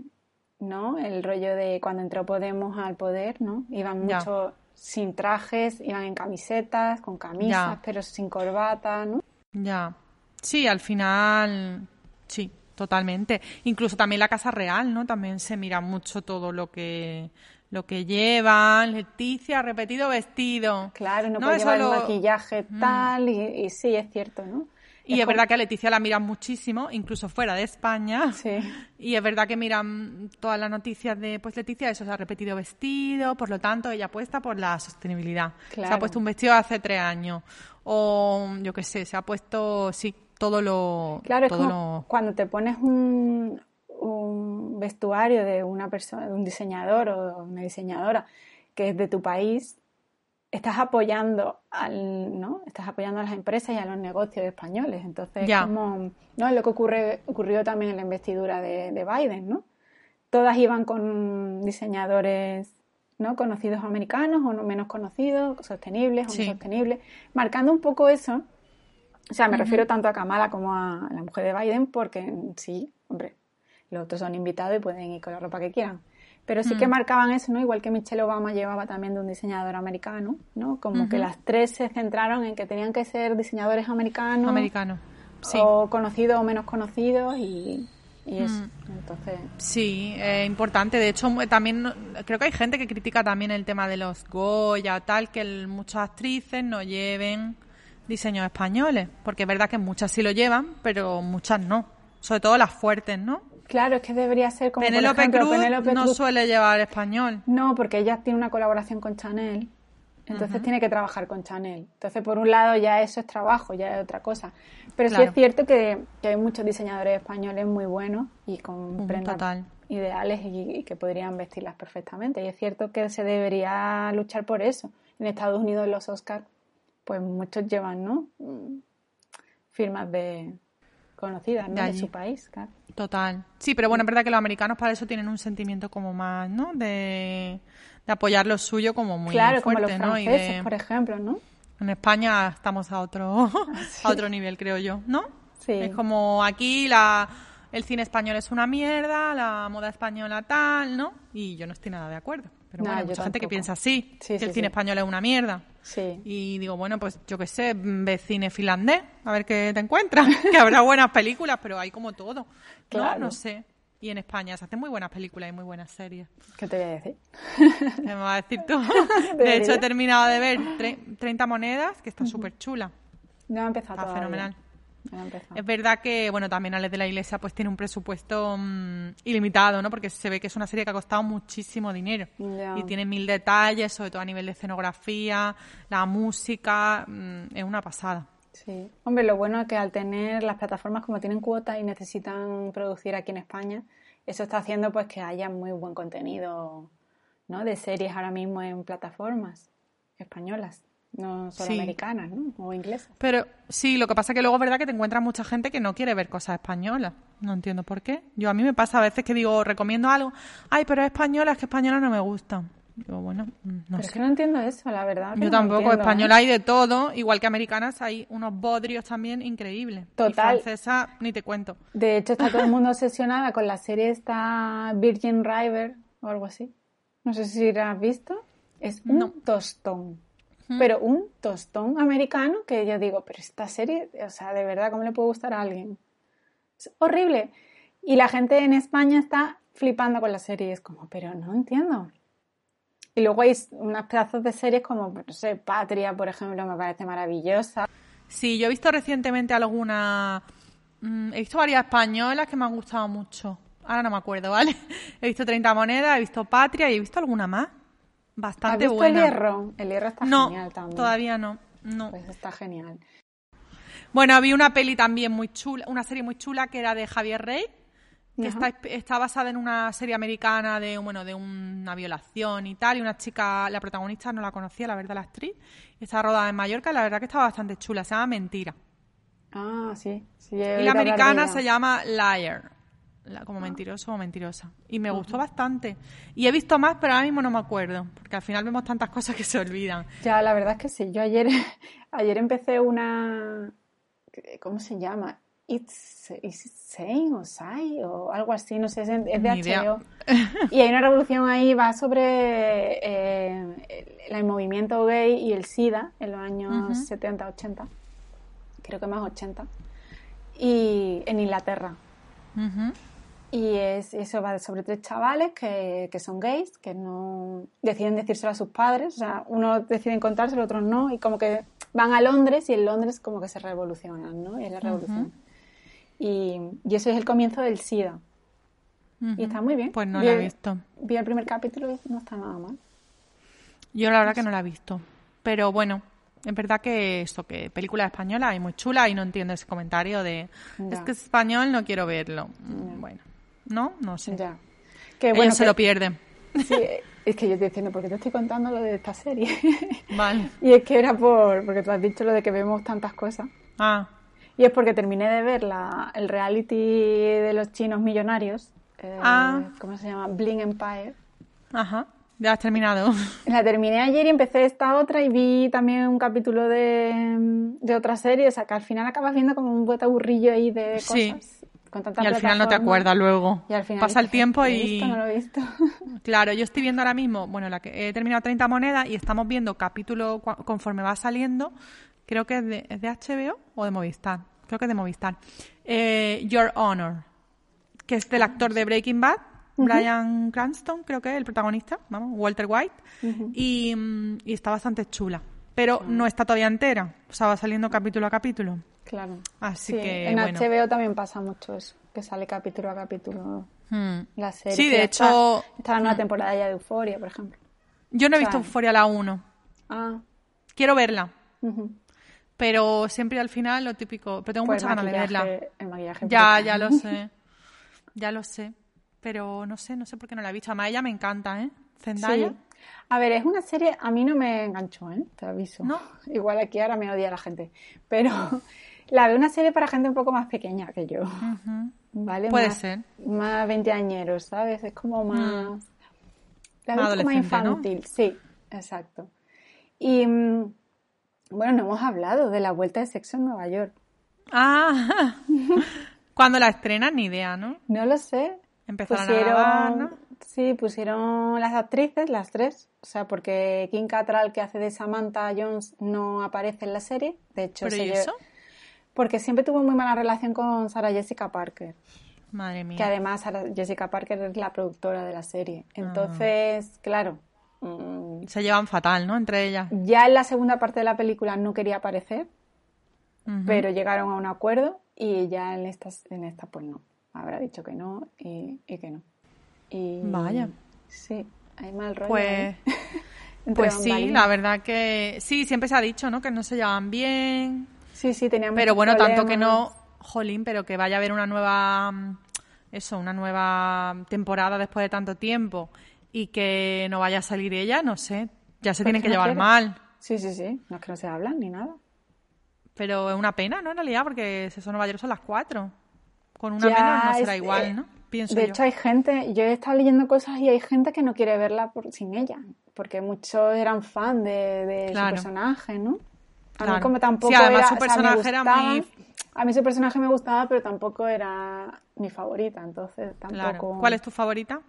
¿no? El rollo de cuando entró Podemos al poder, ¿no? Iban Ya. mucho sin trajes, iban en camisetas, con camisas, Ya. pero sin corbata, ¿no? Ya. Sí, al final, sí, totalmente. Incluso también la Casa Real, ¿no? También se mira mucho todo lo que lo que llevan. Leticia, repetido vestido. Claro, no, No, puede llevar el lo- Mm. maquillaje tal, y, y sí, es cierto, ¿no? Y es, verdad que a Leticia la miran muchísimo, incluso fuera de España. Sí. [laughs] Y es verdad que miran todas las noticias de, pues Leticia, eso se ha repetido vestido, por lo tanto ella apuesta por la sostenibilidad. Se Claro. ha puesto un vestido hace tres años. O yo qué sé, se ha puesto, sí, todo lo... Claro, es todo como lo- cuando te pones un, un vestuario de una persona, de un diseñador o una diseñadora que es de tu país, estás apoyando al, ¿no? Estás apoyando a las empresas y a los negocios españoles. Entonces, como, ¿no? Es lo que ocurre, ocurrió también en la investidura de, de Biden, ¿no? Todas iban con diseñadores ¿no? conocidos americanos o no menos conocidos, sostenibles o Sí. no sostenibles, marcando un poco eso. O sea, me refiero tanto a Kamala como a la mujer de Biden, porque sí, hombre, los otros son invitados y pueden ir con la ropa que quieran. Pero sí que marcaban eso, ¿no? Igual que Michelle Obama llevaba también de un diseñador americano, ¿no? Como que las tres se centraron en que tenían que ser diseñadores americanos. americano. Sí. O conocidos o menos conocidos y, y eso. Entonces, Sí, es importante. De hecho, también creo que hay gente que critica también el tema de los Goya tal, que el- muchas actrices no lleven diseños españoles, porque es verdad que muchas sí lo llevan, pero muchas no. Sobre todo las fuertes, ¿no? Claro, es que debería ser como, Penélope ejemplo, Cruz no Cruz suele llevar español. No, porque ella tiene una colaboración con Chanel, entonces tiene que trabajar con Chanel. Entonces, por un lado, ya eso es trabajo, ya es otra cosa. Pero sí es cierto que, que hay muchos diseñadores españoles muy buenos y con prendas total. ideales y, y que podrían vestirlas perfectamente. Y es cierto que se debería luchar por eso. En Estados Unidos, los Oscars, pues muchos llevan, ¿no? Mm, Firmas de conocidas, ¿no? De su país, claro. Total. Sí, pero bueno, es verdad que los americanos para eso tienen un sentimiento como más, ¿no? De, de apoyar lo suyo como muy claro, fuerte, como los ¿no? Y franceses, de- por ejemplo, ¿no? En España estamos a otro, [laughs] a otro nivel, creo yo, ¿no? Sí. Es como aquí la, el cine español es una mierda, la moda española tal, ¿no? Y yo no estoy nada de acuerdo. Pero No, bueno, hay mucha gente que piensa así, Sí, que el cine español es una mierda. Sí. Y digo, bueno, pues yo qué sé, ve cine finlandés, a ver qué te encuentras. [laughs] que habrá buenas películas, pero hay como todo. Claro. No sé. Y en España se hacen muy buenas películas y muy buenas series. ¿Qué te voy a decir? [laughs] ¿Qué me vas a decir tú? [laughs] De hecho, he terminado de ver tre- 30 monedas, que está súper chula. No ha empezado Está todavía. fenomenal. Es verdad que, bueno, también Alex de la Iglesia pues tiene un presupuesto mm, ilimitado, ¿no? Porque se ve que es una serie que ha costado muchísimo dinero. Y tiene mil detalles, sobre todo a nivel de escenografía, la música, mm, es una pasada. Sí. Hombre, lo bueno es que al tener las plataformas como tienen cuotas y necesitan producir aquí en España, eso está haciendo pues que haya muy buen contenido, ¿no? De series ahora mismo en plataformas españolas no solo americanas, ¿no? O inglesas. Pero sí, lo que pasa es que luego es verdad que te encuentras mucha gente que no quiere ver cosas españolas. No entiendo por qué. Yo a mí me pasa a veces que digo, recomiendo algo, ay, pero es española, es que española no me gusta. Digo, bueno, mm, no pero es que no entiendo eso, la verdad. Yo tampoco, española ¿eh? hay de todo, igual que americanas hay unos bodrios también increíbles. Total. Y francesa, ni te cuento. De hecho, está todo el mundo [laughs] obsesionada con la serie esta Virgin River o algo así. No sé si la has visto. Es un tostón pero un tostón americano que yo digo, pero esta serie, o sea, de verdad, ¿cómo le puede gustar a alguien? Es horrible. Y la gente en España está flipando con la serie. Es como, pero no entiendo. Y luego hay unas pedazos de series como, no sé, Patria, por ejemplo, me parece maravillosa. Sí, yo he visto recientemente alguna... Mm, he visto varias españolas que me han gustado mucho. Ahora no me acuerdo, ¿vale? [laughs] He visto 30 monedas, he visto Patria y he visto alguna más bastante ¿Has visto el hierro? El hierro está genial también. todavía no. No. Pues está genial. Bueno, había una peli también muy chula, una serie muy chula que era de Javier Rey, que está, está, basada en una serie americana de, bueno, de una violación y tal, y una chica, la protagonista no la conocía, la verdad, la actriz, está rodada en Mallorca la verdad que estaba bastante chula, se llama Mentira. Ah, sí. sí y la americana se llama Liar como mentiroso o mentirosa. Y me gustó bastante. Y he visto más, pero ahora mismo no me acuerdo, porque al final vemos tantas cosas que se olvidan. Ya, la verdad es que sí. Yo ayer, [laughs] ayer empecé una... ¿Cómo se llama? It's, Sane o Sai o algo así, no sé, es, de HBO. [laughs] Y hay una revolución ahí, va sobre eh, el, movimiento gay y el SIDA en los años 70, 80, creo que más 80, y en Inglaterra. Y es, eso va sobre tres chavales que, que, son gays, que no deciden decírselo a sus padres. O sea, uno decide encontrárselo, otros no. Y como que van a Londres y en Londres como que se revolucionan, ¿no? Es la revolución. y, y, eso es el comienzo del SIDA. Y está muy bien. Pues no lo he visto. Vi el primer capítulo y no está nada mal. Yo la verdad que no la he visto. Pero bueno, es verdad que esto, que película española hay muy chula y no entiendo ese comentario de es que es español, no quiero verlo. Bueno. ¿No? No sé. Ya. Que, bueno, se lo pierden. Sí, es que yo estoy diciendo, porque te estoy contando lo de esta serie. [laughs] Vale. y es que era por, porque tú has dicho lo de que vemos tantas cosas. Ah. Y es porque terminé de ver la, el reality de los chinos millonarios. Eh, ah. ¿Cómo se llama? Bling Empire. Ajá. Ya has terminado. [laughs] La terminé ayer y empecé esta otra y vi también un capítulo de, de otra serie. O sea, que al final acabas viendo como un aburrillo ahí de cosas. Sí y al final no te acuerdas luego. Pasa el tiempo y... no lo he visto. [laughs] claro, yo estoy viendo ahora mismo, bueno, la que he terminado 30 monedas y estamos viendo capítulo conforme va saliendo, creo que es de, HBO o de Movistar, creo que es de Movistar. Eh, Your Honor, que es del actor de Breaking Bad, Brian Cranston, creo que es el protagonista, vamos, Walter White, y, mm, y, está bastante chula. Pero no está todavía entera, o sea, va saliendo capítulo a capítulo. Claro. Así que. En HBO también pasa mucho eso, que sale capítulo a capítulo hmm. la serie. Sí, de hecho. Está, la nueva hmm. temporada ya de Euforia, por ejemplo. Yo no he visto Euforia la 1. Ah. Quiero verla. Pero siempre al final lo típico. Pero tengo pues muchas ganas de verla. El maquillaje ya, ya lo sé. [laughs] Ya lo sé. Pero no sé, no sé por qué no la he visto. Además, ella me encanta, ¿eh? Zendaya. A ver, es una serie, a mí no me enganchó, ¿eh? Te aviso. ¿No? Igual aquí ahora me odia la gente. Pero la veo una serie para gente un poco más pequeña que yo. ¿Vale? Puede más, ser. Más veinteañeros, ¿sabes? Es como mm. más. La veo más, más infantil, sí, exacto. Y mm, bueno, no hemos hablado de la vuelta de sexo en Nueva York. Ah, [laughs] cuando la estrenan, ni idea, ¿no? No lo sé. Empezaron a grabar, ¿no? Sí, pusieron las actrices, las tres. O sea, porque Kim Cattrall, que hace de Samantha Jones, no aparece en la serie. De hecho, ¿Pero eso? Porque siempre tuvo muy mala relación con Sarah Jessica Parker. Madre mía. Que además Sarah Jessica Parker es la productora de la serie. Ah. Entonces, claro. Mm, Se llevan fatal, ¿no? Entre ellas. Ya en la segunda parte de la película no quería aparecer. pero llegaron a un acuerdo y ya en esta, en esta pues no. Habrá dicho que no y, que no. Y, Vaya. Sí, hay mal rollo. Pues, [laughs] pues sí, la verdad que sí, siempre se ha dicho, ¿no? Que no se llevan bien. Sí, sí, teníamos Pero bueno, tanto que no, jolín, pero que vaya a haber una nueva, eso, una nueva temporada después de tanto tiempo y que no vaya a salir ella, no sé, ya se tienen que llevar mal. Sí, sí, sí, no es que no se hablan ni nada. Pero es una pena, ¿no? En realidad, porque si son Nueva York son las cuatro. Con una menos no será igual, eh, ¿no? Pienso de hecho, hay gente, yo he estado leyendo cosas y hay gente que no quiere verla por, sin ella, porque muchos eran fan de, su personaje, ¿no? A mí como tampoco sí, además su personaje era muy... A mí su personaje me gustaba, pero tampoco era mi favorita, entonces tampoco... ¿Cuál es tu favorita?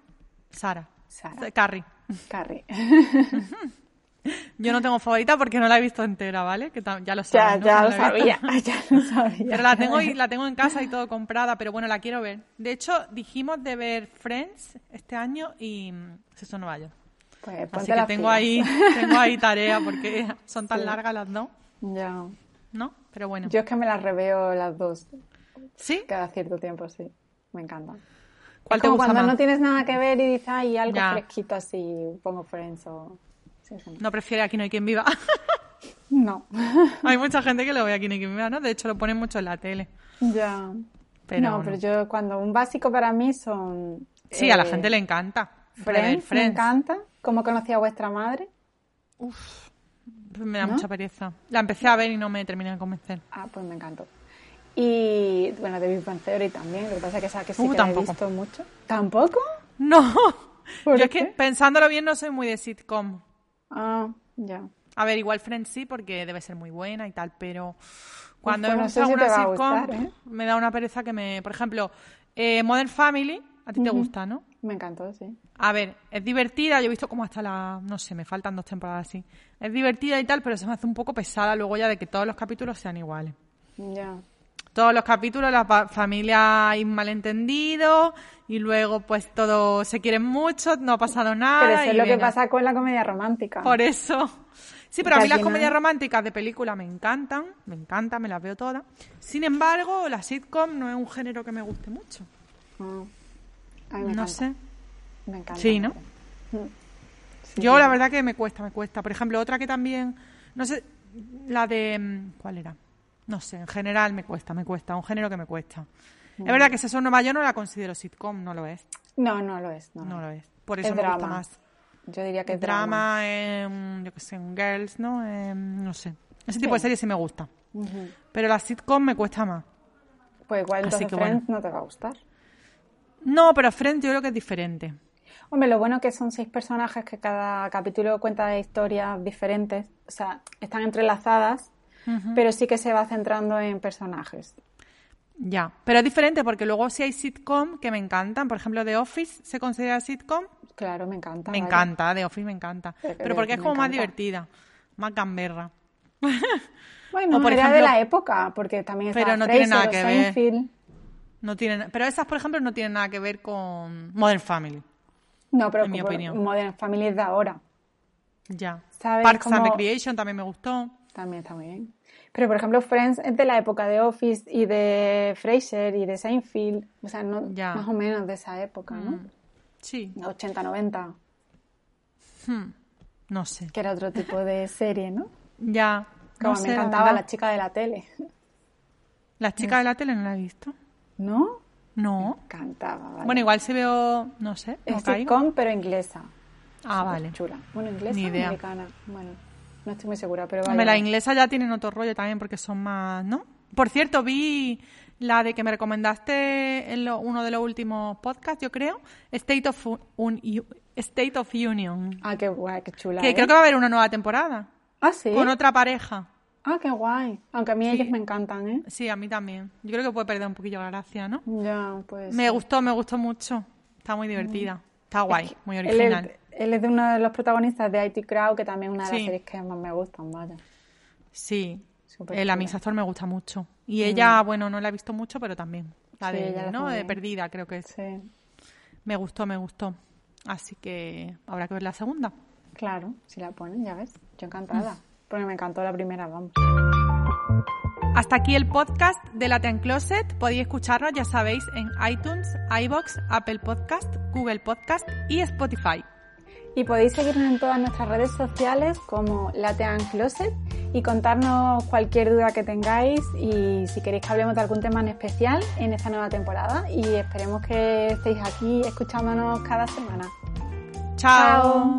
Sara. Sara. Carrie. Carrie. [laughs] [laughs] Yo no tengo favorita porque no la he visto entera, ¿vale? Que ya lo sabes. [laughs] Ya, lo sabía, ya lo sabía. Pero la tengo, y, la tengo en casa y todo comprada, pero bueno, la quiero ver. De hecho, dijimos de ver Friends este año y eso no vaya. Pues Así que tengo ahí, tengo ahí tarea porque son tan largas las dos. Ya. ¿No? Pero bueno. Yo es que me las reveo las dos. ¿Sí? Cada cierto tiempo, sí. Me encanta. ¿Cuál te gusta cuando más? no tienes nada que ver y dices, ay, algo fresquito así, pongo Friends o... No prefiere Aquí no hay quien viva. [laughs] no. [laughs] hay mucha gente que lo ve Aquí no hay quien viva, ¿no? De hecho, lo ponen mucho en la tele. Ya. Pero no, pero yo cuando un básico para mí son... Sí, a la eh, gente le encanta. Friends, me encanta. ¿Cómo conocí a vuestra madre? Uf, pues me da mucha pereza. La empecé a ver y no me terminé de convencer. Ah, pues me encantó. Y bueno, Big Bang Theory también, lo que pasa es que esa que sí uh, que tampoco. he visto mucho. ¿Tampoco? No. Yo es que pensándolo bien no soy muy de sitcom. Ah, ya. A ver, igual Friends sí, porque debe ser muy buena y tal, pero cuando pues no una sitcom, ¿eh? me da una pereza que me... Por ejemplo, eh, Modern Family, a ti te gusta, ¿no? Me encantó, sí. A ver, es divertida, yo he visto como hasta la... No sé, me faltan dos temporadas así. Es divertida y tal, pero se me hace un poco pesada luego ya de que todos los capítulos sean iguales. Ya. Todos los capítulos, la familia hay malentendido y luego pues todos se quieren mucho, no ha pasado nada. Pero eso es lo que pasa con la comedia romántica. Por eso. Sí, pero a mí las comedias románticas de película me encantan, me encantan, me las veo todas. Sin embargo, la sitcom no es un género que me guste mucho. Mm. No sé. Me encanta. Sí, ¿no? Mm. [laughs] Yo la verdad que me cuesta, me cuesta. Por ejemplo, otra que también, no sé, la de, mm, ¿cuál era? No sé, en general me cuesta, me cuesta, un género que me cuesta. Es verdad que son Nueva yo no la considero sitcom, no lo es. No, no lo es. No, lo es. Por eso me gusta más. Yo diría que drama. drama yo qué sé, en Girls, ¿no? no sé. Ese tipo de series sí me gusta. Pero la sitcom me cuesta más. Pues igual entonces Friends no te va a gustar. No, pero Friends yo creo que es diferente. Hombre, lo bueno que son seis personajes que cada capítulo cuenta historias diferentes. O sea, están entrelazadas, pero sí que se va centrando en personajes. Ya, pero es diferente porque luego si hay sitcom que me encantan, por ejemplo, The Office se considera sitcom. Claro, me encanta. Me encanta, The Office me encanta. Pero, porque es como más divertida, más gamberra. Bueno, [laughs] por era de la época, porque también Pero no tiene nada que ver. No tienen, pero esas, por ejemplo, no tienen nada que ver con Modern Family. No, pero en mi opinión. Modern Family es de ahora. Ya. Parks and Recreation también me gustó. También está muy bien. Pero, por ejemplo, Friends es de la época de Office y de Frasier y de Seinfeld. O sea, no, más o menos de esa época, ¿no? Mm. Sí. 80, 90. Hmm. No sé. Que era otro tipo de serie, ¿no? Ya. Como me encantaba la chica de la tele. ¿La chica de la tele no la he visto? ¿No? No. Me encantaba, ¿vale? Bueno, igual se veo, no sé. Es sitcom, pero inglesa. Ah, vale. Chula. Bueno, inglesa o americana. Bueno. No estoy muy segura, pero vale. Hombre, la inglesa ya tienen otro rollo también porque son más, ¿no? Por cierto, vi la de que me recomendaste en uno de los últimos podcasts, yo creo, State of, State of Union. Ah, qué guay, qué chula. Que ¿eh? creo que va a haber una nueva temporada. Ah, sí. Con otra pareja. Ah, qué guay. Aunque a mí ellos me encantan, ¿eh? Sí, a mí también. Yo creo que puede perder un poquillo la gracia, ¿no? Ya, pues. Me gustó, me gustó mucho. Está muy divertida. Está guay, muy original él es de uno de los protagonistas de IT Crowd, que también es una de las series que más me gustan, vaya. Sí, el amisator me gusta mucho. Y ella, bueno, no la he visto mucho, pero también. La de, ella ¿no? De Perdida, creo que es. Sí. Me gustó, me gustó. Así que habrá que ver la segunda. Claro, si la ponen, ya ves. Yo encantada. Porque me encantó la primera, vamos. Hasta aquí el podcast de Latin Closet. Podéis escucharnos, ya sabéis, en iTunes, iBox, Apple Podcast, Google Podcast y Spotify. Y podéis seguirnos en todas nuestras redes sociales como Latean Closet y contarnos cualquier duda que tengáis y si queréis que hablemos de algún tema en especial en esta nueva temporada y esperemos que estéis aquí escuchándonos cada semana. Chao.